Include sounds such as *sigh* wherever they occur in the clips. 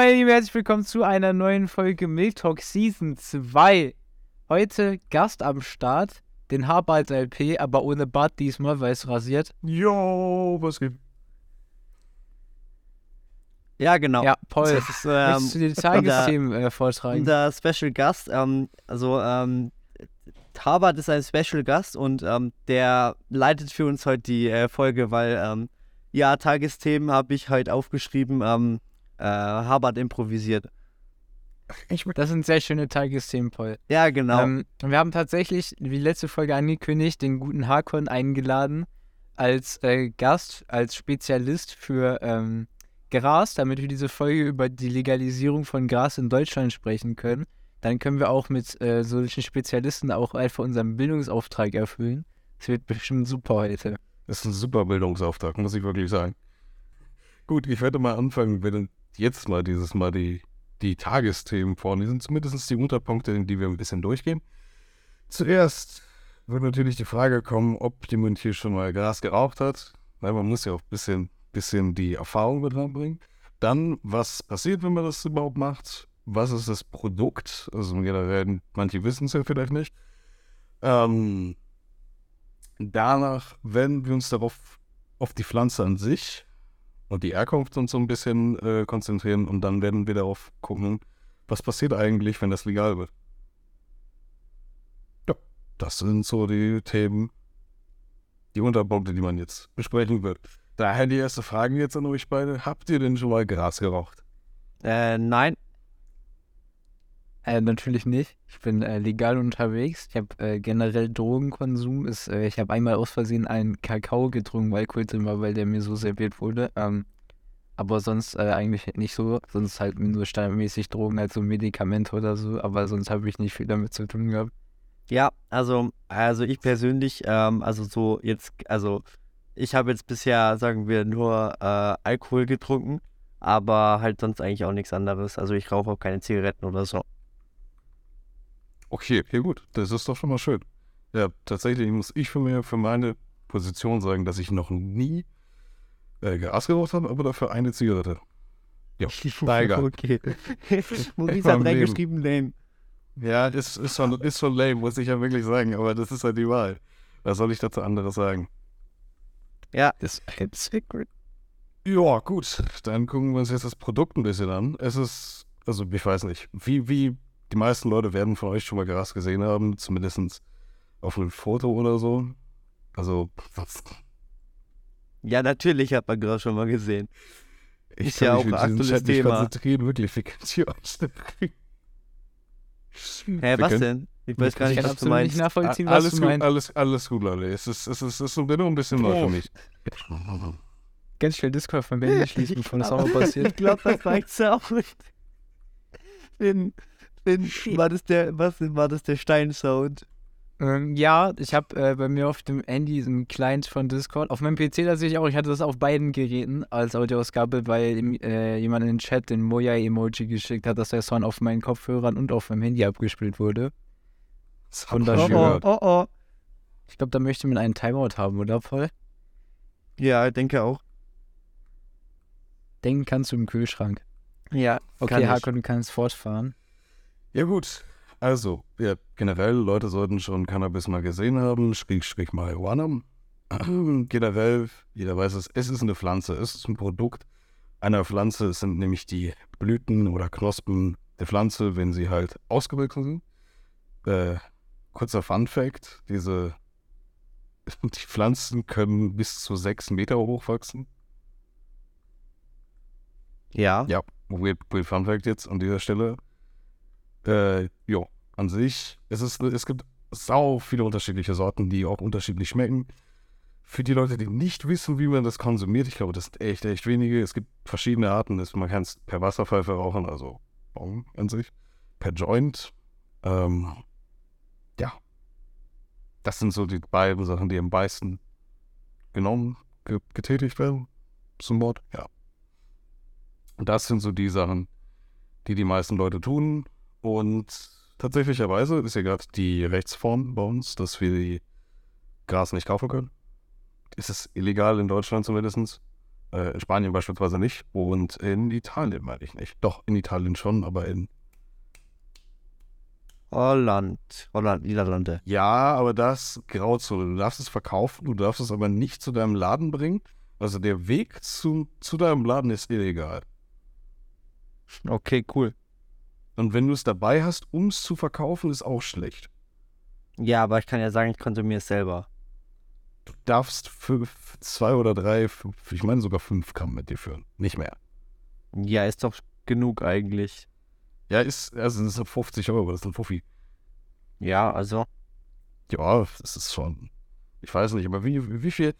meine Lieben, herzlich willkommen zu einer neuen Folge Milk Talk Season 2. Heute Gast am Start, den Haarbart LP, aber ohne Bart diesmal, weil es rasiert. Jo, was geht? Ja, genau. Ja, Paul, Das ist, möchtest du ähm, die Tagesthemen äh, vortragen? unser Special Gast, ähm, also ähm, Harvard ist ein Special Gast und ähm, der leitet für uns heute die äh, Folge, weil ähm, ja, Tagesthemen habe ich heute aufgeschrieben, ähm, äh, Harvard improvisiert. Das sind sehr schöne Tagesthemen, Paul. Ja, genau. Ähm, wir haben tatsächlich, wie letzte Folge angekündigt, den guten Hakon eingeladen als äh, Gast, als Spezialist für ähm, Gras, damit wir diese Folge über die Legalisierung von Gras in Deutschland sprechen können. Dann können wir auch mit äh, solchen Spezialisten auch einfach unseren Bildungsauftrag erfüllen. Es wird bestimmt super heute. Das ist ein super Bildungsauftrag, muss ich wirklich sagen. Gut, ich werde mal anfangen, wenn jetzt mal dieses Mal die, die Tagesthemen vorlesen, zumindest die Unterpunkte, in die wir ein bisschen durchgehen. Zuerst wird natürlich die Frage kommen, ob jemand hier schon mal Gras geraucht hat. Weil man muss ja auch ein bisschen, bisschen die Erfahrung mit reinbringen. Dann, was passiert, wenn man das überhaupt macht? Was ist das Produkt? Also generell, manche wissen es ja vielleicht nicht. Ähm, danach werden wir uns darauf, auf die Pflanze an sich und die Herkunft uns so ein bisschen äh, konzentrieren und dann werden wir darauf gucken, was passiert eigentlich, wenn das legal wird. Ja, das sind so die Themen, die Unterpunkte, die man jetzt besprechen wird. Daher die erste Frage jetzt an euch beide. Habt ihr denn schon mal Gras geraucht? äh, nein, Äh, natürlich nicht. Ich bin äh, legal unterwegs. Ich habe äh, generell Drogenkonsum. Ist, äh, ich habe einmal aus Versehen einen Kakao getrunken, weil Alkohol drin weil der mir so serviert wurde. Ähm, aber sonst äh, eigentlich nicht so. Sonst halt nur standardmäßig Drogen, als so Medikamente oder so. Aber sonst habe ich nicht viel damit zu tun gehabt. Ja, also, also ich persönlich, ähm, also so jetzt, also ich habe jetzt bisher, sagen wir, nur äh, Alkohol getrunken, aber halt sonst eigentlich auch nichts anderes. Also ich rauche auch keine Zigaretten oder so. Okay, ja gut, das ist doch schon mal schön. Ja, tatsächlich muss ich für, mir, für meine Position sagen, dass ich noch nie äh, Gras geraucht habe, aber dafür eine Zigarette. Ja, *laughs* egal. Okay. *laughs* Maurice hat reingeschrieben, lame. Ja, ist, ist, schon, ist schon lame, muss ich ja wirklich sagen, aber das ist halt die Wahl. Was soll ich dazu anderes sagen? Ja, Das ist ein Secret. Ja, gut, dann gucken wir uns jetzt das Produkt ein bisschen an. Es ist, also ich weiß nicht, wie, wie die meisten Leute werden von euch schon mal Gras gesehen haben, zumindest auf einem Foto oder so. Also, was, ja, natürlich hat man gerade schon mal gesehen. ich Ist ja mich auch ein aktuelles Thema. konzentrieren, wirklich, wie könnt ihr euch denn- Hä, Wir was denn? Ich weiß gar Ich nicht, was du absolut nicht meinst. nachvollziehen, was alles du gut, meinst. alles, alles gut, Leute. Es ist, es ist, es ist nur ein bisschen neu für mich. Ganz schnell Discord von Berlin schließen, bevor das auch *laughs* passiert. Ich glaube, das du auch nicht. Finn, Finn, war das der, was war das der Steinsound? Ähm, ja, ich habe äh, bei mir auf dem Handy so einen Client von Discord. Auf meinem PC tatsächlich auch. Ich hatte das auf beiden Geräten als Audioausgabe, weil äh, jemand in den Chat den Moja-Emoji geschickt hat, dass der Sound auf meinen Kopfhörern und auf meinem Handy abgespielt wurde. Das ich Wunderschön. schon gehört. oh, oh. Ich glaube, da möchte man einen Timeout haben, oder Paul? Ja, ich denke auch. Denken kannst du im Kühlschrank. Ja, Okay, Hakon, du kannst fortfahren. Ja gut, also, ja, generell, Leute sollten schon Cannabis mal gesehen haben, Schräg, Schräg Marihuana. *clears throat* generell, jeder weiß es, es ist eine Pflanze, es ist ein Produkt einer Pflanze. Es sind nämlich die Blüten oder Knospen der Pflanze, wenn sie halt ausgewachsen sind. Äh, kurzer Fun Fact, diese *laughs* die Pflanzen können bis zu sechs Meter hoch wachsen. Ja. Ja, weird, weird Fun Fact jetzt an dieser Stelle. Äh, jo, an sich, es, ist, es gibt sau viele unterschiedliche Sorten, die auch unterschiedlich schmecken. Für die Leute, die nicht wissen, wie man das konsumiert, ich glaube, das sind echt, echt wenige. Es gibt verschiedene Arten. Das, man kann es per Wasserpfeife rauchen, also Bong an sich, per Joint. Ähm, ja, das sind so die beiden Sachen, die am meisten genommen, ge getätigt werden. Zum Wort, ja. Und das sind so die Sachen, die die meisten Leute tun. Und tatsächlicherweise ist ja gerade die Rechtsform bei uns, dass wir die Gras nicht kaufen können. Es ist illegal in Deutschland zumindest. Äh, in Spanien beispielsweise nicht und in Italien meine ich nicht. Doch, in Italien schon, aber in. Holland. Holland, Niederlande. Ja, aber das Grauzone. Du darfst es verkaufen, du darfst es aber nicht zu deinem Laden bringen. Also der Weg zu, zu deinem Laden ist illegal. Okay, cool. Und wenn du es dabei hast, um es zu verkaufen, ist auch schlecht. Ja, aber ich kann ja sagen, ich konsumiere es selber. Du darfst fünf, zwei oder drei, fünf, ich meine sogar fünf Gramm mit dir führen. Nicht mehr. Ja, ist doch genug eigentlich. Ja, ist, also das sind 50 Euro, das ist ein Fuffi. Ja, also. Ja, das ist schon. Ich weiß nicht, aber wie, wie viel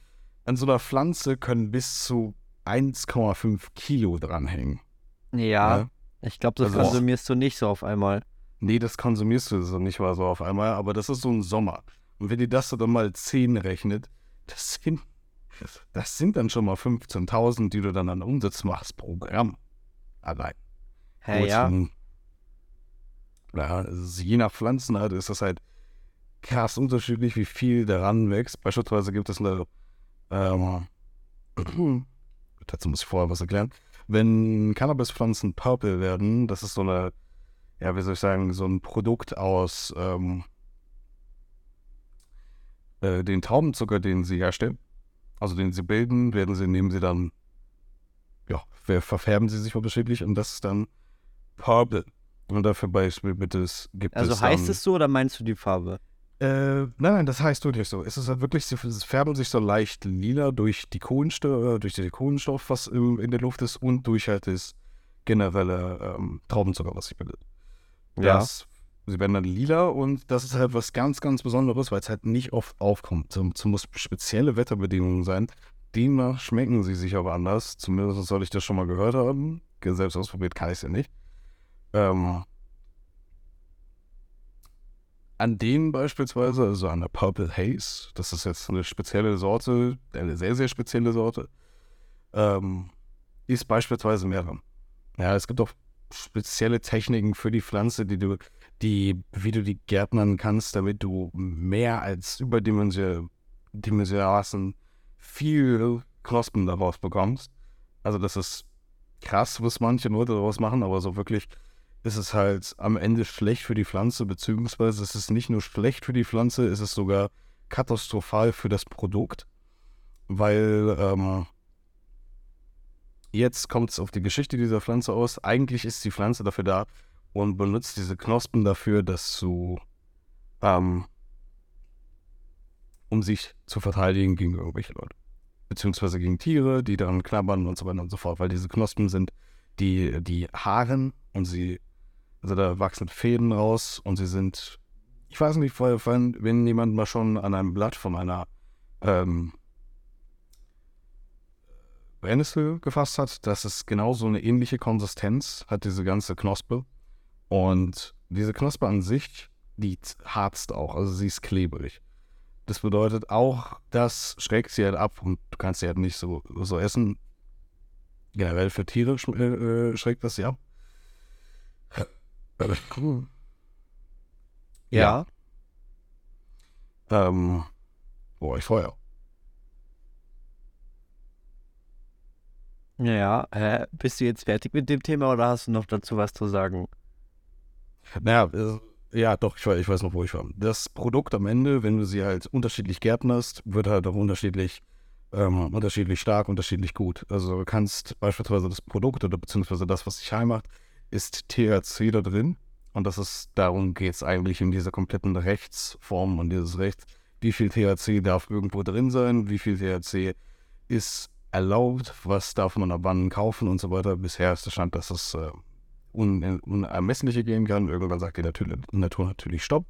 an so einer Pflanze können bis zu 1,5 Kilo dranhängen? Ja, Ja. Ich glaube, das Also- konsumierst du nicht so auf einmal. Nee, das konsumierst du so nicht mal so auf einmal, aber das ist so ein Sommer. Und wenn ihr das so dann mal 10 rechnet, das sind, das sind dann schon mal 15.000, die du dann an Umsatz machst pro Gramm. Allein. Hä, ja. Ja, ist, je nach Pflanzenart ist das halt krass unterschiedlich, wie viel daran wächst. Beispielsweise gibt es eine, ähm, *clears throat* dazu muss ich vorher was erklären. Wenn Cannabispflanzen purple werden, das ist so eine, ja, wie soll ich sagen, so ein Produkt aus ähm, äh, den Traubenzucker, den sie herstellen, also den sie bilden, werden sie, nehmen sie dann, ja, ver- verfärben sie sich unterschiedlich und das ist dann purple. Und dafür Beispiel bitte es gibt Also es heißt dann, es so oder meinst du die Farbe? Äh, nein, nein, das heißt wirklich so. Es ist halt wirklich, sie färben sich so leicht lila durch die Kohlenstoff, durch den Kohlenstoff, was in der Luft ist und durch halt das generelle ähm, Traubenzucker, was sich bildet. Ja. Das, sie werden dann lila und das ist halt was ganz, ganz Besonderes, weil es halt nicht oft aufkommt. Es muss spezielle Wetterbedingungen sein. Demnach schmecken sie sich aber anders. Zumindest soll ich das schon mal gehört haben. Selbst ausprobiert kann ich es ja nicht. Ähm, an denen beispielsweise, also an der Purple Haze, das ist jetzt eine spezielle Sorte, eine sehr, sehr spezielle Sorte, ähm, ist beispielsweise mehr dran. Ja, es gibt auch spezielle Techniken für die Pflanze, die du, die, wie du die gärtnern kannst, damit du mehr als überdimensional viel Knospen daraus bekommst. Also das ist krass, was manche Leute daraus machen, aber so wirklich ist es halt am Ende schlecht für die Pflanze, beziehungsweise es ist nicht nur schlecht für die Pflanze, es ist sogar katastrophal für das Produkt, weil ähm, jetzt kommt es auf die Geschichte dieser Pflanze aus. Eigentlich ist die Pflanze dafür da und benutzt diese Knospen dafür, dass du, ähm, um sich zu verteidigen gegen irgendwelche Leute. Beziehungsweise gegen Tiere, die daran knabbern und so weiter und so fort, weil diese Knospen sind die, die Haaren und sie, also da wachsen Fäden raus und sie sind, ich weiß nicht, wenn jemand mal schon an einem Blatt von einer ähm, Brennnessel gefasst hat, das ist genauso eine ähnliche Konsistenz, hat diese ganze Knospe. Und diese Knospe an sich, die harzt auch, also sie ist klebrig. Das bedeutet auch, das schreckt sie halt ab und du kannst sie halt nicht so, so essen. Generell für Tiere sch äh, schreckt das sie ab. Ja. Ähm, wo war ich vorher? Ja, ja. Hä? Bist du jetzt fertig mit dem Thema oder hast du noch dazu was zu sagen? Naja, äh, ja, doch, ich, weiß- ich weiß noch, wo ich war. Das Produkt am Ende, wenn du sie halt unterschiedlich gärtnerst, wird halt auch unterschiedlich, ähm, unterschiedlich stark, unterschiedlich gut. Also du kannst beispielsweise das Produkt oder beziehungsweise das, was dich heim macht, ist THC da drin. Und das ist, darum geht es eigentlich in dieser kompletten Rechtsform und dieses Recht. Wie viel THC darf irgendwo drin sein? Wie viel THC ist erlaubt? Was darf man ab wann kaufen und so weiter? Bisher ist der Stand, dass es äh, un unermessliche gehen kann. Irgendwann sagt die Natur, Natur natürlich Stopp.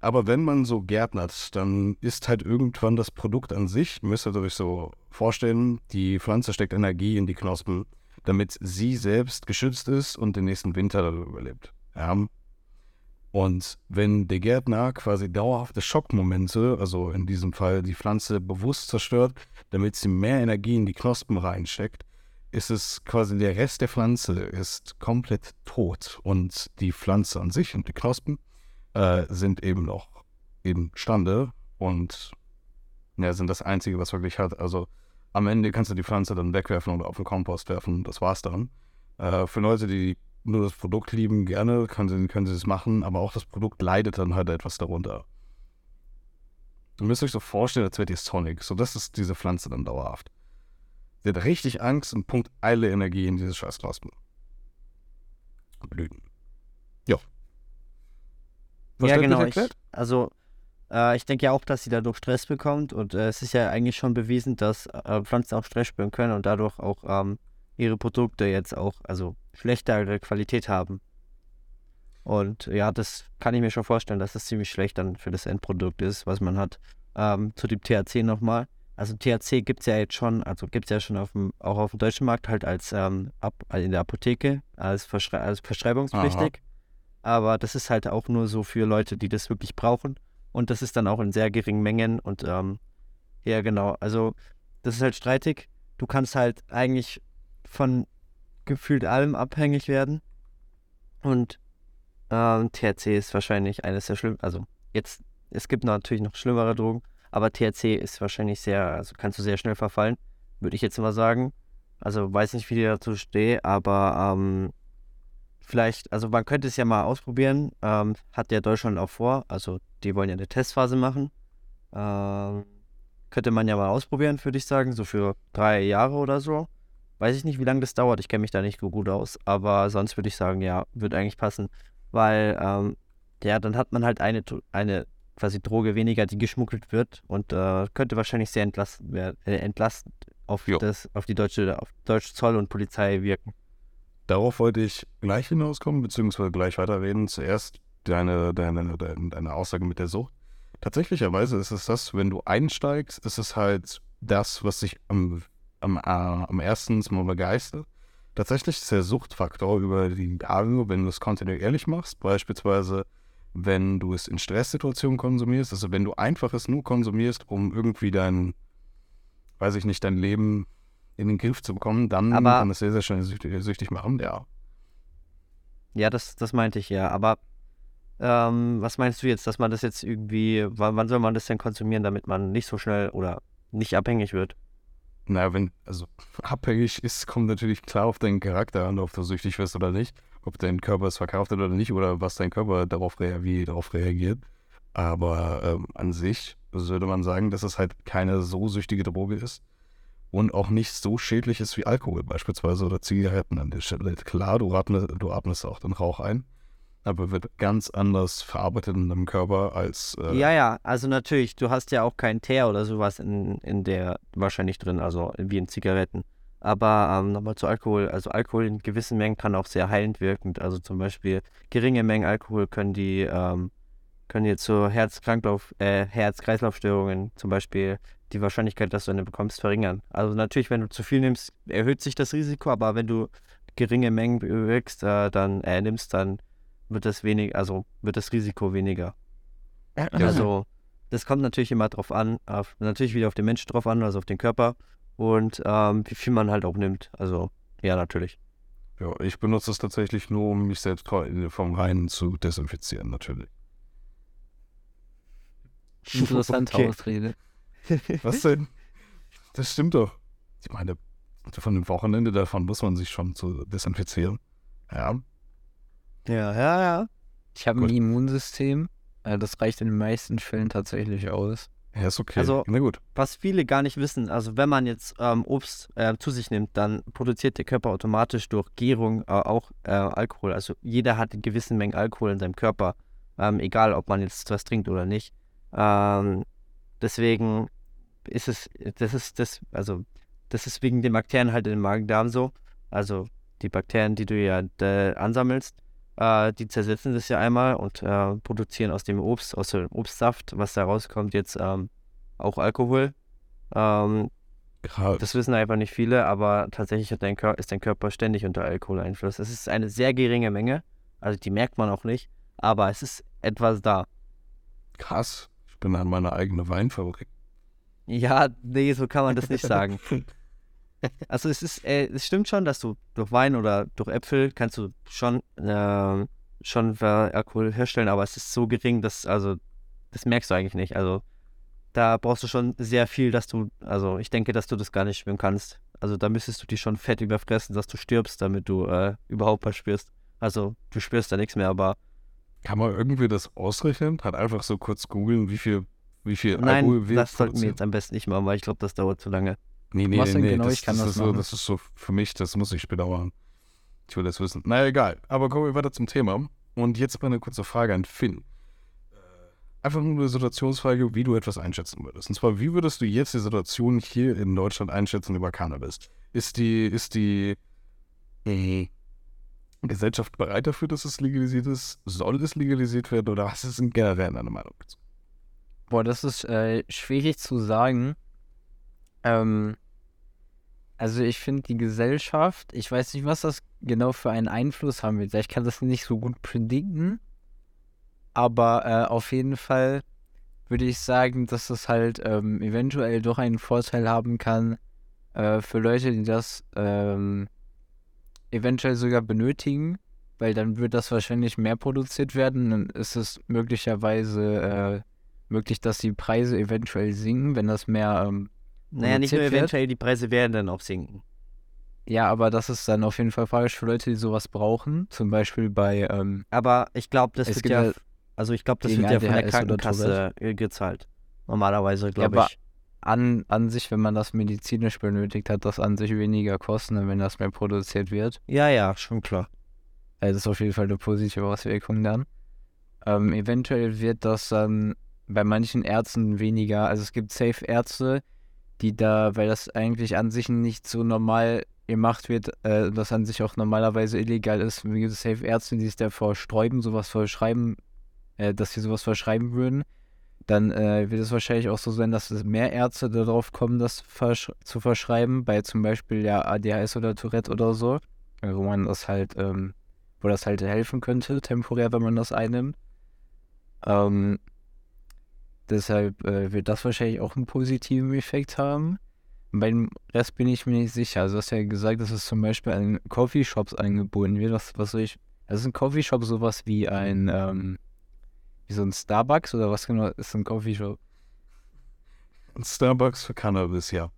Aber wenn man so gärtnert, dann ist halt irgendwann das Produkt an sich, müsst ihr euch so vorstellen, die Pflanze steckt Energie in die Knospen, damit sie selbst geschützt ist und den nächsten Winter überlebt. Ja. Und wenn der Gärtner quasi dauerhafte Schockmomente, also in diesem Fall die Pflanze bewusst zerstört, damit sie mehr Energie in die Knospen reinsteckt, ist es quasi der Rest der Pflanze ist komplett tot und die Pflanze an sich und die Knospen äh, sind eben noch imstande und ja, sind das Einzige, was wirklich hat. Also am Ende kannst du die Pflanze dann wegwerfen oder auf den Kompost werfen. Das war's dann. Äh, für Leute, die nur das Produkt lieben, gerne können sie, können sie das machen, aber auch das Produkt leidet dann halt etwas darunter. Ihr müsst euch so vorstellen, als wäre die Sonic. So, das ist diese Pflanze dann dauerhaft. Sie hat richtig Angst und pumpt alle Energie in dieses scheiß Knospen. Blüten. Ja. ja, genau. Ich, also, äh, ich denke ja auch, dass sie dadurch Stress bekommt und äh, es ist ja eigentlich schon bewiesen, dass äh, Pflanzen auch Stress spüren können und dadurch auch ähm, ihre Produkte jetzt auch, also schlechtere Qualität haben. Und ja, das kann ich mir schon vorstellen, dass das ziemlich schlecht dann für das Endprodukt ist, was man hat. Ähm, zu dem THC nochmal. Also THC gibt es ja jetzt schon, also gibt es ja schon auf dem, auch auf dem deutschen Markt halt als ähm, ab, in der Apotheke, als, Verschrei als verschreibungspflichtig. Aha. Aber das ist halt auch nur so für Leute, die das wirklich brauchen. Und das ist dann auch in sehr geringen Mengen. Und ähm, ja, genau. Also das ist halt streitig. Du kannst halt eigentlich von gefühlt allem abhängig werden. Und ähm, THC ist wahrscheinlich eines der schlimmsten. Also jetzt, es gibt natürlich noch schlimmere Drogen, aber THC ist wahrscheinlich sehr, also kannst du sehr schnell verfallen, würde ich jetzt mal sagen. Also weiß nicht, wie ich dazu stehe, aber ähm, vielleicht, also man könnte es ja mal ausprobieren. Ähm, hat ja Deutschland auch vor. Also die wollen ja eine Testphase machen. Ähm, könnte man ja mal ausprobieren, würde ich sagen, so für drei Jahre oder so. Weiß ich nicht, wie lange das dauert. Ich kenne mich da nicht so gut aus. Aber sonst würde ich sagen, ja, wird eigentlich passen. Weil, ähm, ja, dann hat man halt eine, eine quasi Droge weniger, die geschmuggelt wird. Und äh, könnte wahrscheinlich sehr entlastend, äh, entlastend auf, das, auf die deutsche, auf deutsche Zoll und Polizei wirken. Darauf wollte ich gleich hinauskommen, beziehungsweise gleich weiterreden. Zuerst deine, deine, deine, deine Aussage mit der Sucht. Tatsächlicherweise ist es das, wenn du einsteigst, ist es halt das, was sich am am, äh, am ersten mal begeistert. Tatsächlich ist der Suchtfaktor über die Jahre, wenn du es kontinuierlich machst, beispielsweise wenn du es in Stresssituationen konsumierst, also wenn du einfach es nur konsumierst, um irgendwie dein, weiß ich nicht, dein Leben in den Griff zu bekommen, dann aber, kann es sehr, sehr schnell süchtig, süchtig machen, ja. Ja, das, das meinte ich ja, aber ähm, was meinst du jetzt, dass man das jetzt irgendwie, wann, wann soll man das denn konsumieren, damit man nicht so schnell oder nicht abhängig wird? naja, wenn, also *laughs* abhängig ist, kommt natürlich klar auf deinen Charakter an, ob du süchtig wirst oder nicht, ob dein Körper es verkauft oder nicht oder was dein Körper darauf, rea wie darauf reagiert. Aber ähm, an sich würde man sagen, dass es halt keine so süchtige Droge ist und auch nicht so schädlich ist wie Alkohol beispielsweise oder Zigaretten an der Stelle. Klar, du atmest, du atmest auch den Rauch ein, aber wird ganz anders verarbeitet in deinem Körper als. Äh ja, ja, also natürlich, du hast ja auch keinen Teer oder sowas in, in der wahrscheinlich drin, also wie in Zigaretten. Aber ähm, nochmal zu Alkohol. Also Alkohol in gewissen Mengen kann auch sehr heilend wirken. Also zum Beispiel geringe Mengen Alkohol können die ähm, können jetzt zu äh, Herz-Kreislauf-Störungen zum Beispiel die Wahrscheinlichkeit, dass du eine bekommst, verringern. Also natürlich, wenn du zu viel nimmst, erhöht sich das Risiko, aber wenn du geringe Mengen bewirkst, äh, dann äh, nimmst, dann wird das wenig, also wird das Risiko weniger. Ja. Also das kommt natürlich immer drauf an, auf, natürlich wieder auf den Menschen drauf an, also auf den Körper und ähm, wie viel man halt auch nimmt. Also ja, natürlich. Ja, ich benutze es tatsächlich nur, um mich selbst vom Reinen zu desinfizieren, natürlich. Interessante okay. Ausrede. Was denn? Das stimmt doch. Ich meine, von dem Wochenende davon muss man sich schon zu desinfizieren. Ja, ja, ja, ja. Ich habe ein Immunsystem. Äh, das reicht in den meisten Fällen tatsächlich aus. Ja, ist okay. Also, Na gut. was viele gar nicht wissen, also wenn man jetzt ähm, Obst äh, zu sich nimmt, dann produziert der Körper automatisch durch Gärung äh, auch äh, Alkohol. Also jeder hat in gewissen Mengen Alkohol in seinem Körper, ähm, egal ob man jetzt was trinkt oder nicht. Ähm, deswegen ist es, das ist das, also das ist wegen den Bakterien halt im Magen-Darm so. Also die Bakterien, die du ja ansammelst, äh, die zersetzen das ja einmal und äh, produzieren aus dem Obst, aus dem Obstsaft, was da rauskommt, jetzt ähm, auch Alkohol. Ähm, das wissen einfach nicht viele, aber tatsächlich dein ist dein Körper ständig unter Alkoholeinfluss. Es ist eine sehr geringe Menge, also die merkt man auch nicht, aber es ist etwas da. Krass, ich bin an meine eigene Weinfabrik. Ja, nee, so kann man das nicht sagen. *laughs* Also es ist, äh, es stimmt schon, dass du durch Wein oder durch Äpfel kannst du schon, äh, schon Alkohol herstellen, aber es ist so gering, dass, also, das merkst du eigentlich nicht. Also da brauchst du schon sehr viel, dass du, also ich denke, dass du das gar nicht schwimmen kannst. Also da müsstest du dich schon fett überfressen, dass du stirbst, damit du äh, überhaupt was spürst. Also du spürst da nichts mehr, aber Kann man irgendwie das ausrechnen? Hat einfach so kurz googeln, wie viel, wie viel nein, Alkohol wir das sollten wir jetzt am besten nicht machen, weil ich glaube, das dauert zu lange. Nee, nee, Was nee, nee. genau? Das, Ich kann das, das ist so, machen. das ist so für mich, das muss ich machen. Ich will das wissen. Naja, egal. Aber kommen wir weiter zum Thema. Und jetzt mal eine kurze Frage an Finn. Äh, Einfach nur eine Situationsfrage, wie du etwas einschätzen würdest. Und zwar, wie würdest du jetzt die Situation hier in Deutschland einschätzen über Cannabis? Ist die, ist die äh, Gesellschaft bereit dafür, dass es legalisiert ist? Soll es legalisiert werden? Oder was ist denn generell deine Meinung dazu? Boah, das ist äh, schwierig zu sagen. Ähm, also ich finde die Gesellschaft, ich weiß nicht, was das genau für einen Einfluss haben wird. Ich kann das nicht so gut predikten. Aber äh, auf jeden Fall würde ich sagen, dass das halt ähm, eventuell doch einen Vorteil haben kann äh, für Leute, die das ähm, eventuell sogar benötigen, weil dann wird das wahrscheinlich mehr produziert werden. Dann ist es möglicherweise äh, möglich, dass die Preise eventuell sinken, wenn das mehr. Ähm, Naja, nicht nur wird. eventuell, die Preise werden dann auch sinken. ja, aber das ist dann auf jeden Fall falsch für Leute, die sowas brauchen. Zum Beispiel bei. Ähm, Aber ich glaube, das wird ja, ja also ich glaube, das wird ja von der Krankenkasse äh, gezahlt. Normalerweise, glaube aber- ich. an, an sich, wenn man das medizinisch benötigt, hat das an sich weniger Kosten, wenn das mehr produziert wird. Ja, ja, schon klar. Also das ist auf jeden Fall eine positive Auswirkung dann. Ähm, eventuell wird das dann bei manchen Ärzten weniger, also es gibt Safe-Ärzte, die da, weil das eigentlich an sich nicht so normal gemacht wird, äh, das an sich auch normalerweise illegal ist, wie gibt es Safe-Ärzte, die es davor sträuben, sowas verschreiben, äh, dass sie sowas verschreiben würden, dann äh, wird es wahrscheinlich auch so sein, dass es mehr Ärzte darauf kommen, das versch zu verschreiben, bei zum Beispiel ja ADHS oder Tourette oder so, wo man das halt, ähm, wo das halt helfen könnte, temporär, wenn man das einnimmt. Ähm, deshalb äh, wird das wahrscheinlich auch einen positiven Effekt haben. Beim Rest bin ich mir nicht sicher. Also, du hast ja gesagt, dass es zum Beispiel an Coffeeshops angeboten wird. Was, was soll ich. Also, ist ein Coffeeshop sowas wie ein, ähm, wie so ein Starbucks oder was genau ist ein Coffeeshop? Ein Starbucks für Cannabis, ja.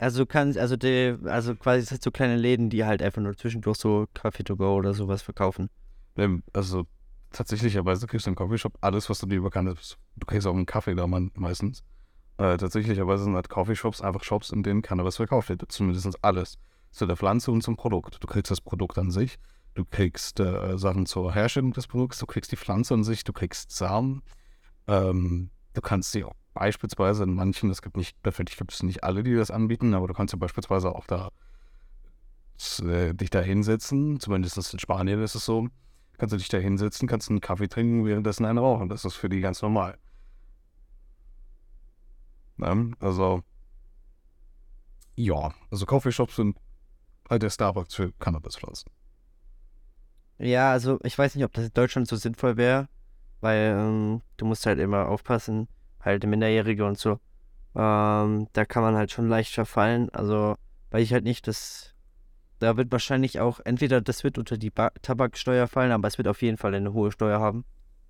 Also du kannst, also die, also quasi es sind so kleine Läden, die halt einfach nur zwischendurch so Kaffee to go oder sowas verkaufen. Ähm, Also tatsächlicherweise kriegst du im Coffeeshop alles, was du dir über Cannabis. Du kriegst auch einen Kaffee da meistens. Äh, tatsächlicherweise sind halt Coffeeshops einfach Shops, in denen Cannabis verkauft wird. Zumindest alles. Zu der Pflanze und zum Produkt. Du kriegst das Produkt an sich. Du kriegst äh, Sachen zur Herstellung des Produkts. Du kriegst die Pflanze an sich. Du kriegst Samen. Ähm, du kannst sie auch beispielsweise in manchen, es gibt nicht, natürlich gibt es nicht alle, die das anbieten, aber du kannst ja beispielsweise auch da äh, dich da hinsetzen. Zumindest in Spanien ist es so kannst du dich da hinsetzen, kannst einen Kaffee trinken, währenddessen einen rauchen. Das ist für die ganz normal. Ne? Also, ja, also Coffeeshops sind halt der Starbucks für Cannabispflanzen. Ja, also ich weiß nicht, ob das in Deutschland so sinnvoll wäre, weil ähm, du musst halt immer aufpassen, halt Minderjährige und so. Ähm, da kann man halt schon leicht verfallen. Also, weil ich halt nicht das. Da wird wahrscheinlich auch, entweder das wird unter die ba Tabaksteuer fallen, aber es wird auf jeden Fall eine hohe Steuer haben.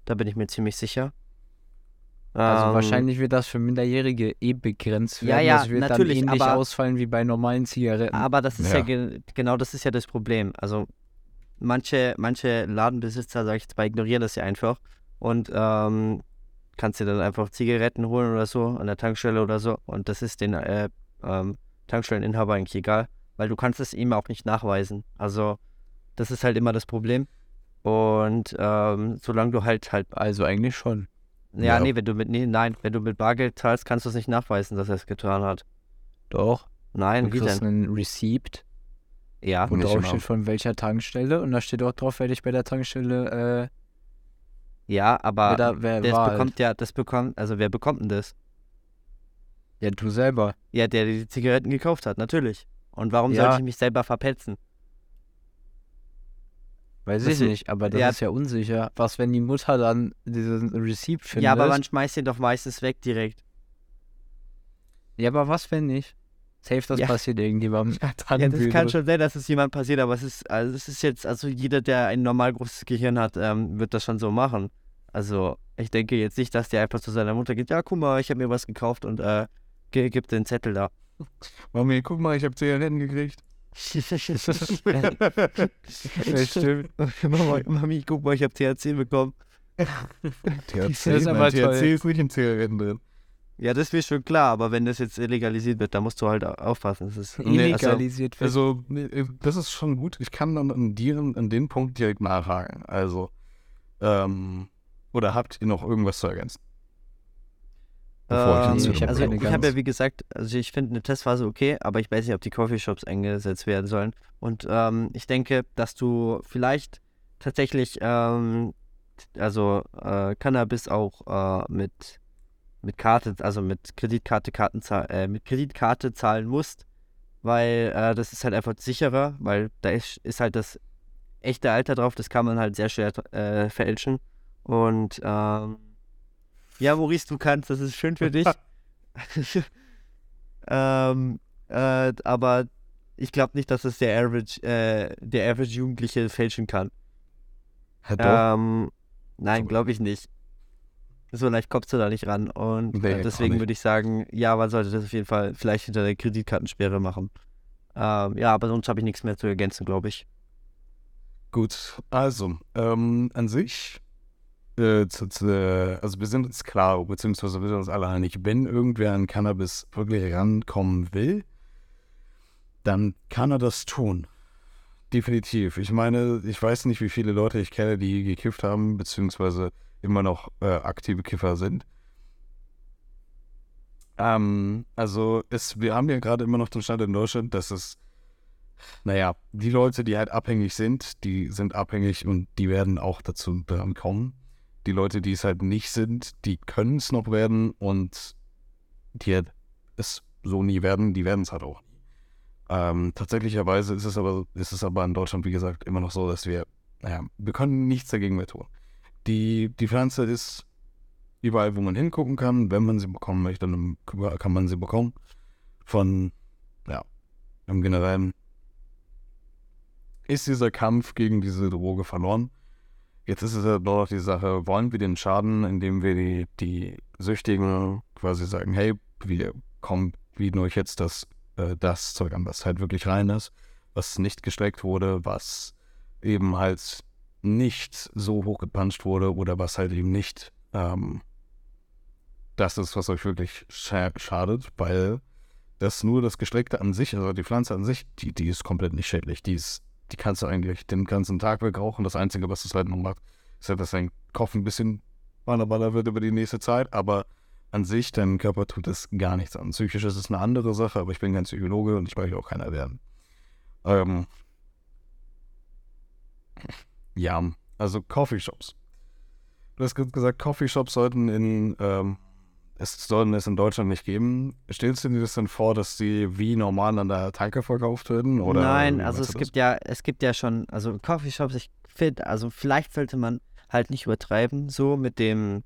Da bin ich mir ziemlich sicher. Also Ähm, wahrscheinlich wird das für Minderjährige eh begrenzt Ja, werden. ja, das wird natürlich, dann ähnlich aber- ausfallen wie bei normalen Zigaretten. Aber das ist ja, Ja. ge genau das ist ja das Problem. Also manche, manche Ladenbesitzer, sag ich jetzt mal, ignorieren das ja einfach und ähm, kannst dir dann einfach Zigaretten holen oder so an der Tankstelle oder so und das ist den äh, ähm, Tankstelleninhaber eigentlich egal, weil du kannst es ihm auch nicht nachweisen. Also das ist halt immer das Problem. Und ähm, solange du halt halt, also eigentlich schon. ja, Ja. nee, wenn du mit, nee, nein, wenn du mit Bargeld zahlst, kannst du es nicht nachweisen, dass er es getan hat. Doch. Nein, Du wie kriegst denn? einen Receipt, Ja. wo drauf immer. steht von welcher Tankstelle und da steht auch drauf, wer dich bei der Tankstelle, Ja, aber wer wer das war halt. bekommt ja, das bekommt, also wer bekommt denn das? Ja, du selber. Ja, der, der die Zigaretten gekauft hat, natürlich. Und warum Ja. sollte ich mich selber verpetzen? Weiß Das ich nicht, aber das ja. ist ja unsicher. Was, wenn die Mutter dann diesen Receipt findet? Ja, aber man schmeißt den doch meistens weg direkt. ja, aber was, wenn nicht? Safe, das Ja. passiert irgendjemandem. *laughs* Ja, das kann schon sein, dass es jemand passiert, aber es ist, also es ist jetzt, also jeder, der ein normal großes Gehirn hat, ähm, wird das schon so machen. Also, ich denke jetzt nicht, dass der einfach zu seiner Mutter geht, ja, guck mal, ich habe mir was gekauft und äh, gibt den Zettel da. *laughs* Mami, guck mal, ich habe CLN gekriegt. *laughs* Ja, stimmt. Mama, Mami, guck mal, ich habe THC bekommen. THC, Das ist aber THC toll. ist nicht im CLN drin. Ja, das wäre schon klar, aber wenn das jetzt illegalisiert wird, da musst du halt au- aufpassen. Das ist, Illegalisiert wird. Also, nee, das ist schon gut. Ich kann dann an dir an den Punkt direkt nachhaken. Also, ähm, oder habt ihr noch irgendwas zu ergänzen? Bevor Ähm, ich hab also ich habe ja wie gesagt, also ich finde eine Testphase okay, aber ich weiß nicht, ob die Coffeeshops eingesetzt werden sollen. Und ähm, ich denke, dass du vielleicht tatsächlich ähm, also äh, Cannabis auch äh, mit mit Karte, also mit Kreditkarte, Kartenzahl, äh, mit Kreditkarte zahlen musst, weil äh, das ist halt einfach sicherer, weil da ist, ist halt das echte Alter drauf, das kann man halt sehr schwer äh, fälschen. Und ähm, ja, Maurice, du kannst, das ist schön für dich. *laughs* ähm, äh, aber ich glaube nicht, dass es der Average, äh, der Average Jugendliche fälschen kann. Ja. Ähm, nein, glaube ich nicht. So leicht kommst du da nicht ran. Und Nee, deswegen würde ich sagen, ja, man sollte das auf jeden Fall vielleicht hinter der Kreditkartensperre machen. Ähm, ja, aber sonst habe ich nichts mehr zu ergänzen, glaube ich. Gut, also, ähm, an sich, äh, zu, zu, also wir sind uns klar, beziehungsweise wir sind uns alle einig, wenn irgendwer an Cannabis wirklich rankommen will, dann kann er das tun. Definitiv. Ich meine, ich weiß nicht, wie viele Leute ich kenne, die gekifft haben, beziehungsweise immer noch äh, aktive Kiffer sind. Ähm, also es, wir haben ja gerade immer noch den Stand in Deutschland, dass es naja, die Leute, die halt abhängig sind, die sind abhängig und die werden auch dazu dran kommen. Die Leute, die es halt nicht sind, die können es noch werden und die halt es so nie werden, die werden es halt auch. Ähm, tatsächlicherweise ist es aber, ist es aber in Deutschland, wie gesagt, immer noch so, dass wir, naja, wir können nichts dagegen mehr tun. Die, die Pflanze ist überall, wo man hingucken kann. Wenn man sie bekommen möchte, dann kann man sie bekommen. Von, ja, im Generellen ist dieser Kampf gegen diese Droge verloren. Jetzt ist es ja nur noch die Sache, wollen wir den Schaden, indem wir die, die Süchtigen quasi sagen, hey, wir kommen, bieten euch jetzt das, äh, das Zeug an, was halt wirklich rein ist, was nicht gestreckt wurde, was eben halt nicht so hochgepanscht wurde oder was halt eben nicht ähm, das ist, was euch wirklich scha schadet, weil das nur das Gestreckte an sich, also die Pflanze an sich, die, die ist komplett nicht schädlich. Die ist die kannst du eigentlich den ganzen Tag wegrauchen. Das Einzige, was es halt noch macht, ist halt, dass dein Kopf ein bisschen ballerballer wird über die nächste Zeit. Aber an sich, deinem Körper tut es gar nichts an. Psychisch ist es eine andere Sache, aber ich bin kein Psychologe und ich möchte auch keiner werden. Ähm, ja, also Coffeeshops. Du hast gesagt, Coffeeshops sollten in, ähm, es sollten es in Deutschland nicht geben. Stellst du dir das denn vor, dass sie wie normal an der Tanke verkauft werden? Oder Nein, also es gibt ja, es gibt ja schon, also Coffeeshops, ich finde, also vielleicht sollte man halt nicht übertreiben, so mit dem,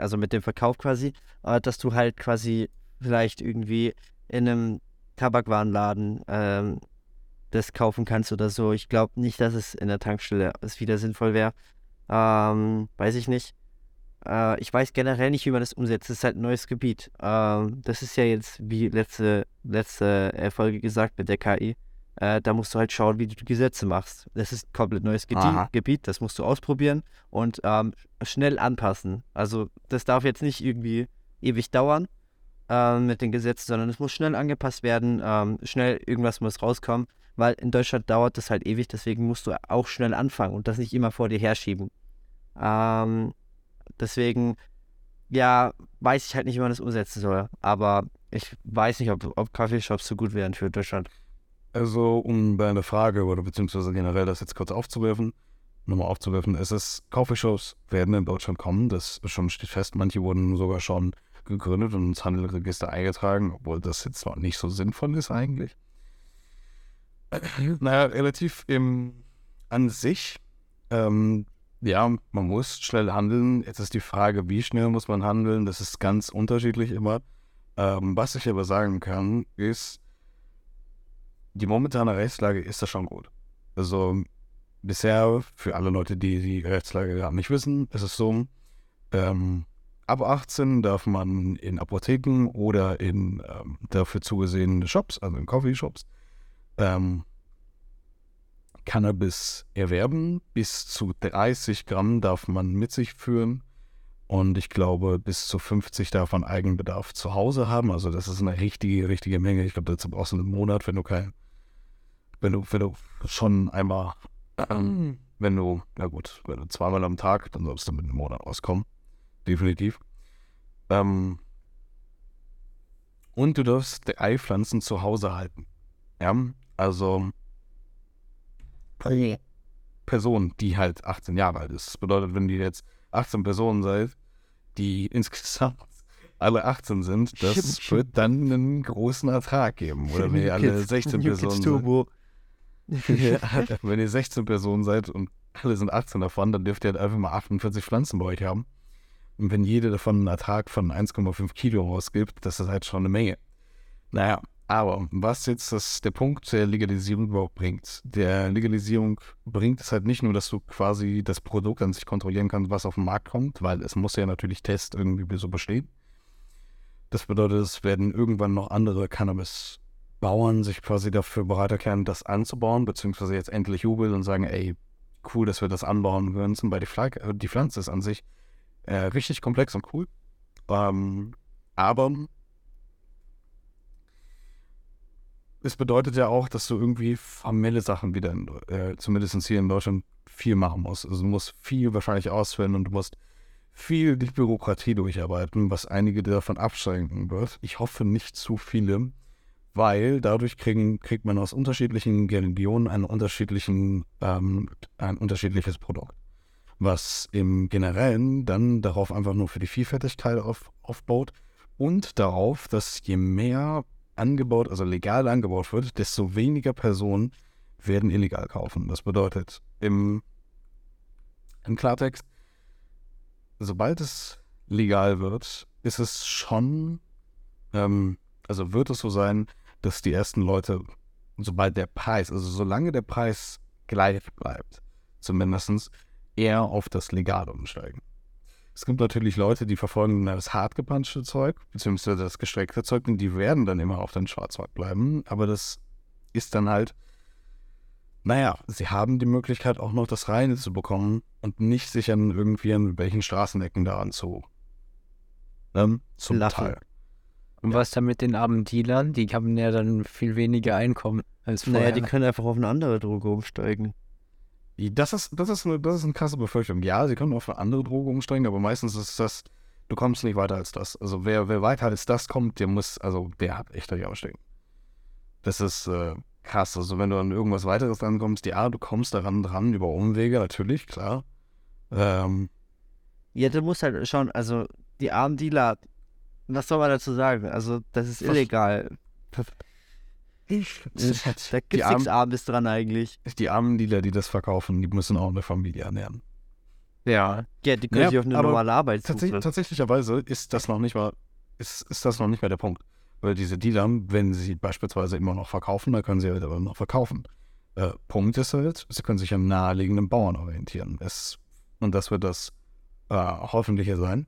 also mit dem Verkauf quasi, dass du halt quasi vielleicht irgendwie in einem Tabakwarenladen ähm, das kaufen kannst oder so. Ich glaube nicht, dass es in der Tankstelle wieder sinnvoll wäre. Ähm, weiß ich nicht. Äh, ich weiß generell nicht, wie man das umsetzt. Das ist halt ein neues Gebiet. Ähm, das ist ja jetzt, wie letzte, letzte äh, Folge gesagt mit der KI. Äh, da musst du halt schauen, wie du die Gesetze machst. Das ist ein komplett neues Gedi Aha. Gebiet, das musst du ausprobieren und ähm, schnell anpassen. Also das darf jetzt nicht irgendwie ewig dauern ähm, mit den Gesetzen, sondern es muss schnell angepasst werden, ähm, schnell irgendwas muss rauskommen, weil in Deutschland dauert das halt ewig, deswegen musst du auch schnell anfangen und das nicht immer vor dir herschieben. Ähm, deswegen, ja, weiß ich halt nicht, wie man das umsetzen soll, aber ich weiß nicht, ob, ob Kaffeeshops so gut wären für Deutschland. Also, um deine Frage oder beziehungsweise generell das jetzt kurz aufzuwerfen, nochmal aufzuwerfen, es ist, Coffeeshops werden in Deutschland kommen, das schon steht fest, manche wurden sogar schon gegründet und ins Handelsregister eingetragen, obwohl das jetzt noch nicht so sinnvoll ist eigentlich. *clears throat* Naja, relativ im, an sich, ähm, ja, man muss schnell handeln. Jetzt ist die Frage, wie schnell muss man handeln, das ist ganz unterschiedlich immer. Ähm, was ich aber sagen kann, ist, die momentane Rechtslage ist da schon gut. Also bisher, für alle Leute, die die Rechtslage gerade nicht wissen, ist es so, Ähm, ab 18 darf man in Apotheken oder in ähm, dafür zugesehene Shops, also in Coffeeshops, ähm, Cannabis erwerben. Bis zu 30 Gramm darf man mit sich führen. Und ich glaube, bis zu 50 darf man Eigenbedarf zu Hause haben. Also das ist eine richtige, richtige Menge. Ich glaube, dazu brauchst du einen Monat, wenn du kein, wenn du, wenn du schon einmal, ähm, wenn du, na gut, wenn du zweimal am Tag, dann sollst du mit einem Monat rauskommen. Definitiv. Ähm, und du darfst drei Pflanzen zu Hause halten. Ja, also Person, die halt 18 Jahre alt ist. Das bedeutet, wenn die jetzt 18 Personen seid, die *laughs* insgesamt alle 18 sind, das Stimmt, wird dann einen großen Ertrag geben. Oder wenn ihr alle New Kids- 16 New Kids Personen seid. Wenn ihr 16 Personen seid und alle sind 18 davon, dann dürft ihr halt einfach mal 48 Pflanzen bei euch haben. Und wenn jede davon einen Ertrag von 1,5 Kilo rausgibt, das ist halt schon eine Menge. Naja, aber was jetzt das, der Punkt der Legalisierung überhaupt bringt, der Legalisierung bringt es halt nicht nur, dass du quasi das Produkt an sich kontrollieren kannst, was auf den Markt kommt, weil es muss ja natürlich Test irgendwie so bestehen. Das bedeutet, es werden irgendwann noch andere Cannabis-Bauern sich quasi dafür bereit erklären, das anzubauen, beziehungsweise jetzt endlich jubeln und sagen, ey, cool, dass wir das anbauen können, weil die, Fla äh, die Pflanze ist an sich äh, richtig komplex und cool. Ähm, aber es bedeutet ja auch, dass du irgendwie formelle Sachen wieder, in, äh, zumindest hier in Deutschland, viel machen musst. Also du musst viel wahrscheinlich ausfüllen und du musst viel die Bürokratie durcharbeiten, was einige davon abschränken wird. Ich hoffe nicht zu viele, weil dadurch kriegen, kriegt man aus unterschiedlichen Religionen einen unterschiedlichen, ähm, ein unterschiedliches Produkt. Was im Generellen dann darauf einfach nur für die Vielfältigkeit auf, aufbaut und darauf, dass je mehr angebaut, also legal angebaut wird, desto weniger Personen werden illegal kaufen. Das bedeutet im, im Klartext, sobald es legal wird, ist es schon, ähm, also wird es so sein, dass die ersten Leute, sobald der Preis, also solange der Preis gleich bleibt, zumindest eher auf das Legale umsteigen. Es gibt natürlich Leute, die verfolgen das hart gepanschte Zeug, beziehungsweise das gestreckte Zeug, und die werden dann immer auf den Schwarzmarkt bleiben, aber das ist dann halt, naja, sie haben die Möglichkeit auch noch das Reine zu bekommen und nicht sich an irgendwie an welchen Straßenecken daran zu, ähm, zum Lachen. Teil. Und was dann mit den armen Dealern? Die haben ja dann viel weniger Einkommen als vorher. Naja, die können einfach auf eine andere Droge umsteigen. Das ist, das ist eine, das ist eine krasse Befürchtung. Ja, sie können auf eine andere Droge umsteigen, aber meistens ist das, du kommst nicht weiter als das. Also wer, wer weiter als das kommt, der muss, also der hat echt nicht aussteigen. Das ist äh, krass. Also wenn du an irgendwas weiteres rankommst, ja, du kommst daran dran über Umwege, natürlich, klar. Ähm, Ja, du musst halt schauen, also die armen Dealer, was soll man dazu sagen? Also, das ist illegal. Da die, gibt's armen, nichts Armes dran eigentlich. die armen Dealer, die das verkaufen, die müssen auch eine Familie ernähren. ja. Ja, die können Ja, sich auf eine normale Arbeit suchen. tatsächlicherweise ist das noch nicht mal, ist, ist das noch nicht mal der Punkt. Weil diese Dealer, wenn sie beispielsweise immer noch verkaufen, dann können sie halt aber noch verkaufen. Äh, Punkt ist halt, sie können sich an naheliegenden Bauern orientieren. Es, und das wird das äh, hoffentliche sein.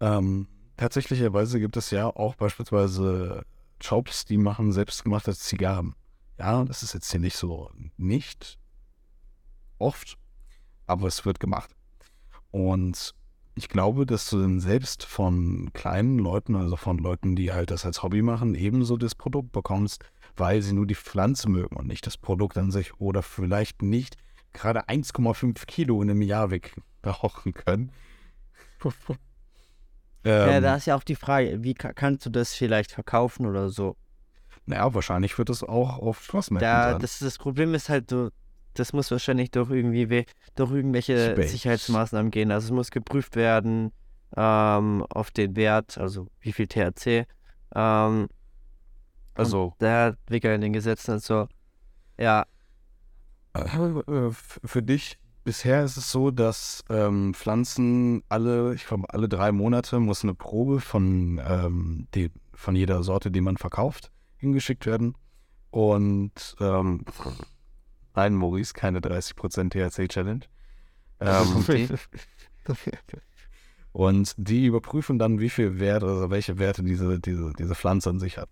Ähm, tatsächlicherweise gibt es ja auch beispielsweise Shops, die machen selbstgemachte Zigarren. Ja, das ist jetzt hier nicht so nicht oft, aber es wird gemacht. Und ich glaube, dass du dann selbst von kleinen Leuten, also von Leuten, die halt das als Hobby machen, ebenso das Produkt bekommst, weil sie nur die Pflanze mögen und nicht das Produkt an sich oder vielleicht nicht gerade 1,5 Kilo in einem Jahr wegrauchen können. *laughs* Ja, ähm, da ist ja auch die Frage, wie ka kannst du das vielleicht verkaufen oder so? naja, wahrscheinlich wird es auch auf Schlossmärkten Da, sein. das, das Problem ist halt, du, das muss wahrscheinlich durch irgendwie durch irgendwelche EBay. Sicherheitsmaßnahmen gehen. Also es muss geprüft werden ähm, auf den Wert, also wie viel THC. Ähm, also da Wickel in den Gesetzen und so. Ja, Äh, f- Für dich, bisher ist es so, dass ähm, Pflanzen alle, ich glaube, alle drei Monate muss eine Probe von, ähm, die, von jeder Sorte, die man verkauft, hingeschickt werden. Und ähm, nein, Maurice, keine 30% THC-Challenge. Ähm, *laughs* *laughs* Und die überprüfen dann, wie viel Wert, also welche Werte diese, diese, diese Pflanze an sich hat.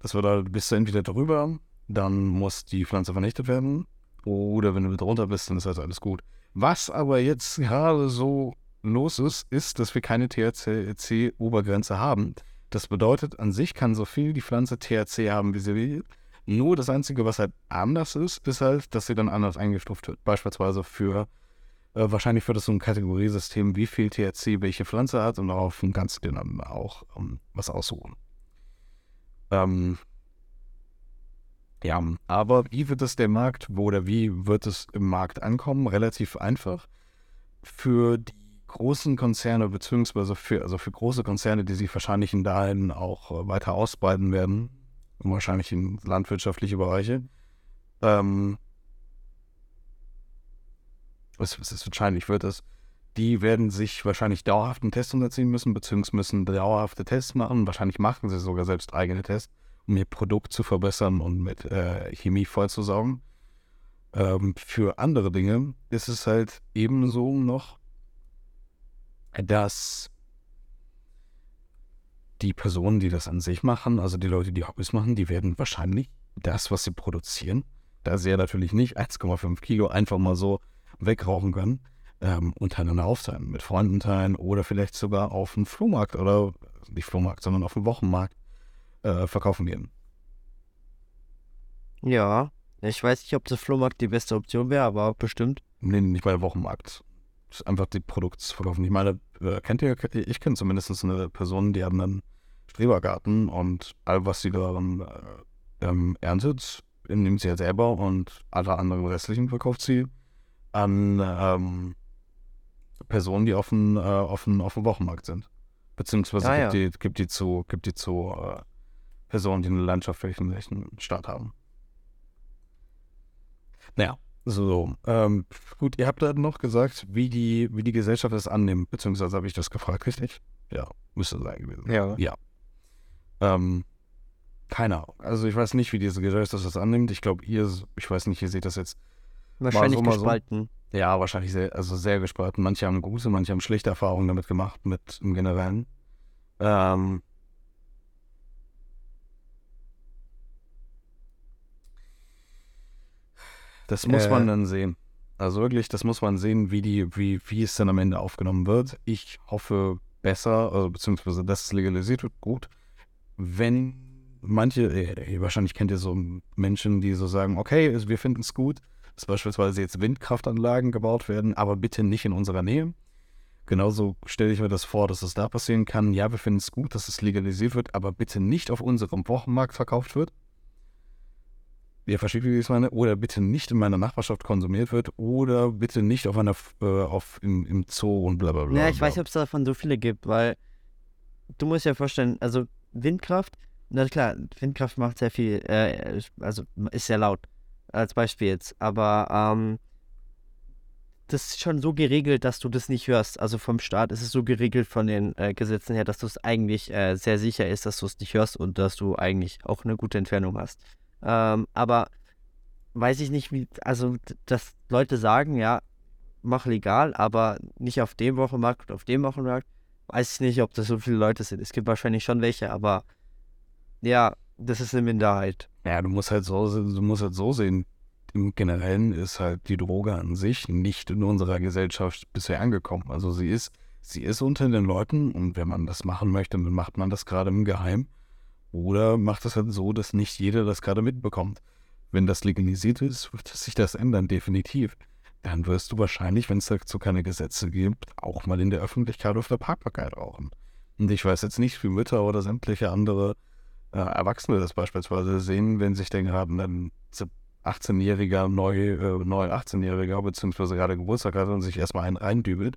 Das wird halt, bist du entweder drüber, dann muss die Pflanze vernichtet werden. Oder wenn du drunter bist, dann ist das alles gut. Was aber jetzt gerade so los ist, ist, dass wir keine THC-Obergrenze haben. Das bedeutet, an sich kann so viel die Pflanze THC haben, wie sie will. Nur das Einzige, was halt anders ist, ist halt, dass sie dann anders eingestuft wird. Beispielsweise für, äh, wahrscheinlich wird das so ein Kategoriesystem, wie viel THC welche Pflanze hat und darauf kannst du dir dann auch ähm, was aussuchen. Ähm, ja, aber wie wird es der Markt, oder wie wird es im Markt ankommen? Relativ einfach. Für die großen Konzerne, beziehungsweise für, also für große Konzerne, die sich wahrscheinlich in dahin auch äh, weiter ausbreiten werden, wahrscheinlich in landwirtschaftliche Bereiche, ähm, was, was ist wahrscheinlich wird es, die werden sich wahrscheinlich dauerhaften Tests unterziehen müssen, beziehungsweise müssen dauerhafte Tests machen. Wahrscheinlich machen sie sogar selbst eigene Tests, ihr Produkt zu verbessern und mit äh, Chemie vollzusaugen. Ähm, für andere Dinge ist es halt ebenso noch dass die Personen, die das an sich machen, also die Leute, die Hobbys machen, die werden wahrscheinlich das, was sie produzieren, da sie ja natürlich nicht 1,5 Kilo einfach mal so wegrauchen können, ähm, untereinander aufteilen, mit Freunden teilen oder vielleicht sogar auf dem Flohmarkt oder nicht Flohmarkt, sondern auf dem Wochenmarkt äh, verkaufen gehen. Ja, ich weiß nicht, ob der Flohmarkt die beste Option wäre, aber bestimmt. Nee, nicht bei der Wochenmarkt einfach die Produkte zu verkaufen. Ich meine, äh, kennt ihr, ich kenne zumindest eine Person, die hat einen Strebergarten und all, was sie daran äh, ähm, erntet, nimmt sie ja selber und alle anderen restlichen verkauft sie an ähm, Personen, die auf dem, äh, auf, dem, auf dem Wochenmarkt sind. Beziehungsweise ah, gibt, ja. die, gibt die zu, gibt die zu äh, Personen, die eine landschaftlichen Start haben. Naja, so, ähm, gut, ihr habt da noch gesagt, wie die, wie die Gesellschaft das annimmt, beziehungsweise habe ich das gefragt, richtig? Ja, müsste sein gewesen. Ja. Ja. Ähm, keine Ahnung. Also ich weiß nicht, wie diese Gesellschaft das annimmt. Ich glaube, ihr, ich weiß nicht, ihr seht das jetzt. Wahrscheinlich so, gespalten. So. Ja, wahrscheinlich sehr, also sehr gespalten. Manche haben gute, manche haben schlechte Erfahrungen damit gemacht, mit im Generellen. Ähm, Das muss äh, man dann sehen. Also wirklich, das muss man sehen, wie die, wie, wie es dann am Ende aufgenommen wird. Ich hoffe besser, also beziehungsweise dass es legalisiert wird, gut. Wenn manche, äh, wahrscheinlich kennt ihr so Menschen, die so sagen, okay, wir finden es gut, dass beispielsweise jetzt Windkraftanlagen gebaut werden, aber bitte nicht in unserer Nähe. Genauso stelle ich mir das vor, dass es da passieren kann. Ja, wir finden es gut, dass es legalisiert wird, aber bitte nicht auf unserem Wochenmarkt verkauft wird. Ihr versteht, wie ich es meine? Oder bitte nicht in meiner Nachbarschaft konsumiert wird oder bitte nicht auf einer, äh, auf, im, im Zoo und bla bla bla. Ja, ich weiß nicht, ob es davon so viele gibt, weil du musst ja vorstellen, also Windkraft, na klar, Windkraft macht sehr viel, äh, also ist sehr laut, als Beispiel jetzt, aber ähm, das ist schon so geregelt, dass du das nicht hörst. Also vom Staat ist es so geregelt von den äh, Gesetzen her, dass du es eigentlich äh, sehr sicher ist, dass du es nicht hörst und dass du eigentlich auch eine gute Entfernung hast. Ähm, aber weiß ich nicht, wie, also, dass Leute sagen, ja, mach legal, aber nicht auf dem Wochenmarkt und auf dem Wochenmarkt. Weiß ich nicht, ob das so viele Leute sind. Es gibt wahrscheinlich schon welche, aber ja, das ist eine Minderheit. Ja, du musst halt so, du musst halt so sehen. Im Generellen ist halt die Droge an sich nicht in unserer Gesellschaft bisher angekommen. Also sie ist, sie ist unter den Leuten und wenn man das machen möchte, dann macht man das gerade im Geheimen. Oder macht es halt so, dass nicht jeder das gerade mitbekommt. Wenn das legalisiert ist, wird sich das ändern, definitiv. Dann wirst du wahrscheinlich, wenn es dazu keine Gesetze gibt, auch mal in der Öffentlichkeit auf der Parkbarkeit rauchen. Und ich weiß jetzt nicht, wie Mütter oder sämtliche andere äh, Erwachsene das beispielsweise sehen, wenn sich denn gerade ein 18-Jähriger, neu, äh, neu 18-Jähriger, beziehungsweise gerade Geburtstag hat und sich erstmal einen reindübelt.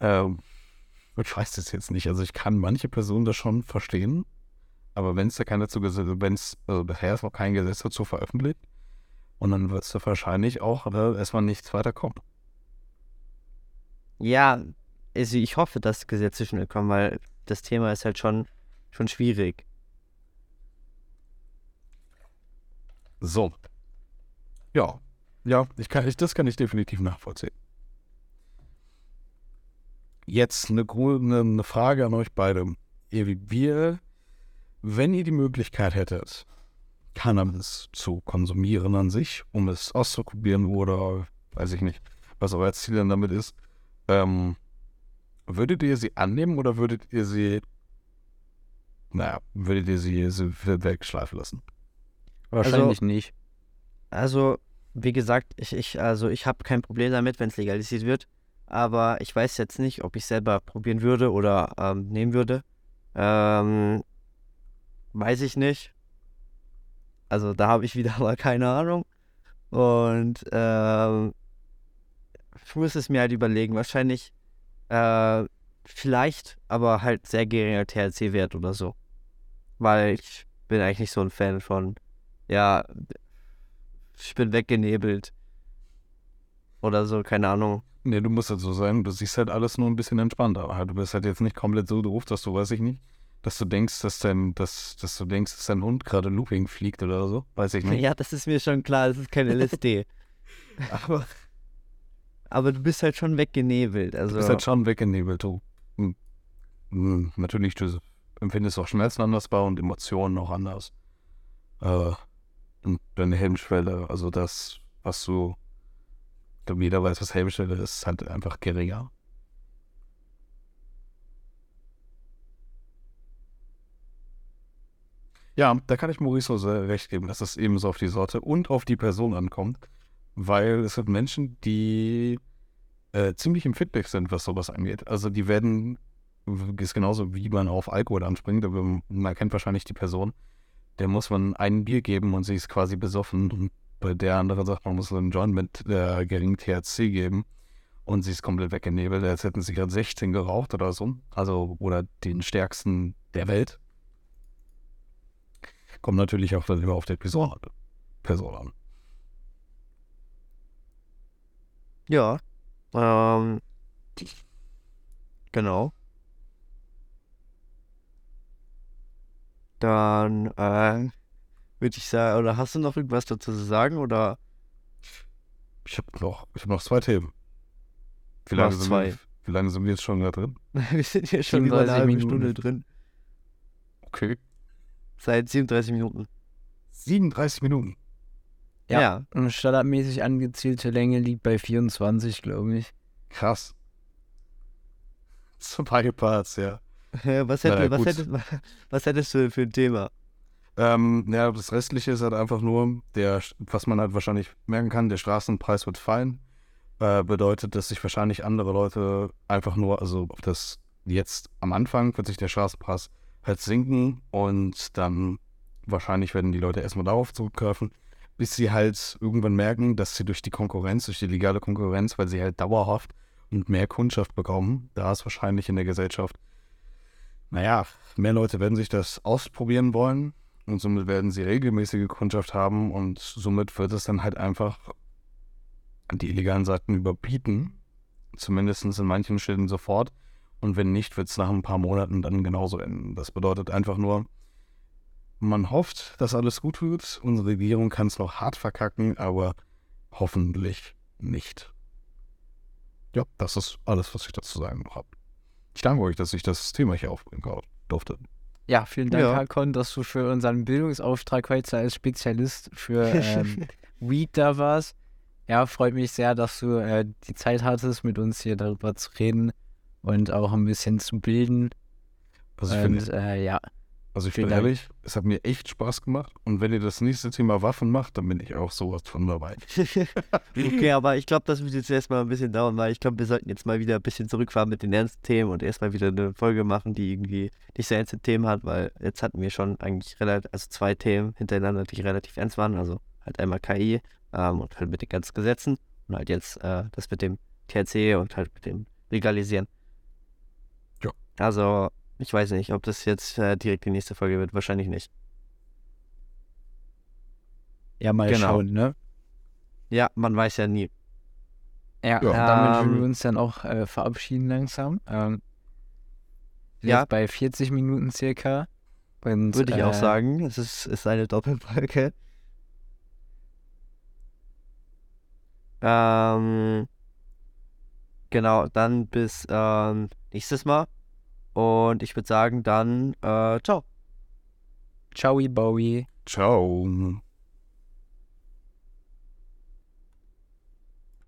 Ähm, ich weiß das jetzt nicht. Also ich kann manche Personen das schon verstehen. Aber wenn es da keine dazu wenn es, also bisher ist noch kein Gesetz dazu veröffentlicht, und dann wird es da wahrscheinlich auch äh, erstmal nichts weiter kommen. Ja, also ich hoffe, dass Gesetze schnell kommen, weil das Thema ist halt schon, schon schwierig. So. Ja. Ja, ich kann, ich, das kann ich definitiv nachvollziehen. Jetzt eine, eine, eine Frage an euch beide. Ihr, wir, wenn ihr die Möglichkeit hättet, Cannabis zu konsumieren an sich, um es auszuprobieren oder weiß ich nicht, was euer Ziel dann damit ist, ähm, würdet ihr sie annehmen oder würdet ihr sie, naja, würdet ihr sie, sie wegschleifen lassen? Wahrscheinlich nicht. Also, wie gesagt, ich, ich, also ich habe kein Problem damit, wenn es legalisiert wird. Aber ich weiß jetzt nicht, ob ich selber probieren würde oder ähm, nehmen würde. Ähm, weiß ich nicht. Also da habe ich wieder *laughs* mal keine Ahnung. Und ähm, ich muss es mir halt überlegen. Wahrscheinlich, äh, vielleicht, aber halt sehr geringer THC-Wert oder so. Weil ich bin eigentlich nicht so ein Fan von, ja, ich bin weggenebelt. Oder so, keine Ahnung. Nee, du musst halt so sein, du siehst halt alles nur ein bisschen entspannter. Du bist halt jetzt nicht komplett so doof, dass du, weiß ich nicht, dass du denkst, dass dein, dass, dass du denkst, dass dein Hund gerade Looping fliegt oder so. Weiß ich nicht. Ja, das ist mir schon klar, das ist kein LSD. *laughs* aber, aber du bist halt schon weggenebelt. Also, Du bist halt schon weggenebelt. Du, hm, hm, natürlich, du empfindest auch Schmerzen anders bei und Emotionen auch anders. Äh, und deine Hemmschwelle, also das, was du, ich glaube, jeder weiß, was Hemmschwelle ist, ist halt einfach geringer. Ja, da kann ich Maurice sehr recht geben, dass es ebenso auf die Sorte und auf die Person ankommt, weil es sind Menschen, die äh, ziemlich empfindlich sind, was sowas angeht. Also die werden, ist genauso wie man auf Alkohol anspringt, aber man kennt wahrscheinlich die Person, der muss man ein Bier geben und sie ist quasi besoffen und bei der anderen sagt, man muss einen Joint mit äh, geringem THC geben und sie ist komplett weggenebelt, als hätten sie gerade 16 geraucht oder so. Also, oder den stärksten der Welt. Kommt natürlich auch dann immer auf die Person, Person an. ja. Ähm, genau. Dann äh, würde ich sagen, oder hast du noch irgendwas dazu zu sagen? Oder Ich habe noch, ich hab noch zwei Themen. Wie lange, sind zwei. wir, wie lange sind wir jetzt schon da drin? *laughs* wir sind hier schon über eine 37 halbe Minuten. Stunde drin. Okay. Seit 37 Minuten. 37 Minuten. Ja. Und standardmäßig angezielte Länge liegt bei 24, glaube ich. Krass. Zwei Parts, ja. Ja. *laughs* Was, ja, hätte, was, gut. hättest, *laughs* was hättest du für ein Thema? Ähm, ja, das Restliche ist halt einfach nur, der, was man halt wahrscheinlich merken kann, der Straßenpreis wird fallen. Äh, bedeutet, dass sich wahrscheinlich andere Leute einfach nur, also auf das jetzt am Anfang wird sich der Straßenpreis halt sinken und dann wahrscheinlich werden die Leute erstmal darauf zurückgreifen, bis sie halt irgendwann merken, dass sie durch die Konkurrenz, durch die legale Konkurrenz, weil sie halt dauerhaft und mehr Kundschaft bekommen, da ist wahrscheinlich in der Gesellschaft, naja, mehr Leute werden sich das ausprobieren wollen und somit werden sie regelmäßige Kundschaft haben und somit wird es dann halt einfach die illegalen Seiten überbieten. Zumindest in manchen Städten sofort. Und wenn nicht, wird es nach ein paar Monaten dann genauso enden. Das bedeutet einfach nur, man hofft, dass alles gut wird. Unsere Regierung kann es noch hart verkacken, aber hoffentlich nicht. Ja, das ist alles, was ich dazu sagen habe. Ich danke euch, dass ich das Thema hier aufbringen durfte. Ja, vielen Dank, Ja. Hakon, dass du für unseren Bildungsauftrag heute als Spezialist für ähm, *laughs* Weed da warst. Ja, freut mich sehr, dass du äh, die Zeit hattest, mit uns hier darüber zu reden und auch ein bisschen zu bilden. Also ich, und finde, äh, ja, also ich vielen bin Dank. ehrlich, es hat mir echt Spaß gemacht. Und wenn ihr das nächste Thema Waffen macht, dann bin ich auch sowas von dabei. *laughs* okay, aber ich glaube, das wird jetzt erstmal ein bisschen dauern, weil ich glaube, wir sollten jetzt mal wieder ein bisschen zurückfahren mit den ernsten Themen und erstmal wieder eine Folge machen, die irgendwie nicht so ernste Themen hat, weil jetzt hatten wir schon eigentlich relativ, also zwei Themen hintereinander, die relativ ernst waren. Also halt einmal KI ähm, und halt mit den ganzen Gesetzen und halt jetzt äh, das mit dem THC und halt mit dem Legalisieren. Also, ich weiß nicht, ob das jetzt äh, direkt die nächste Folge wird. Wahrscheinlich nicht. ja, mal Genau. schauen, ne? Ja, man weiß ja nie. Ja, Ja. damit würden Ähm, wir uns dann auch äh, verabschieden langsam. Ähm, Ja. jetzt bei 40 Minuten circa. Und, Würde ich auch äh, sagen. Es ist, ist eine Doppelfolge. Ähm, Genau, dann bis ähm, nächstes Mal. Und ich würde sagen, dann äh, ciao. Ciao, Bowie. Ciao.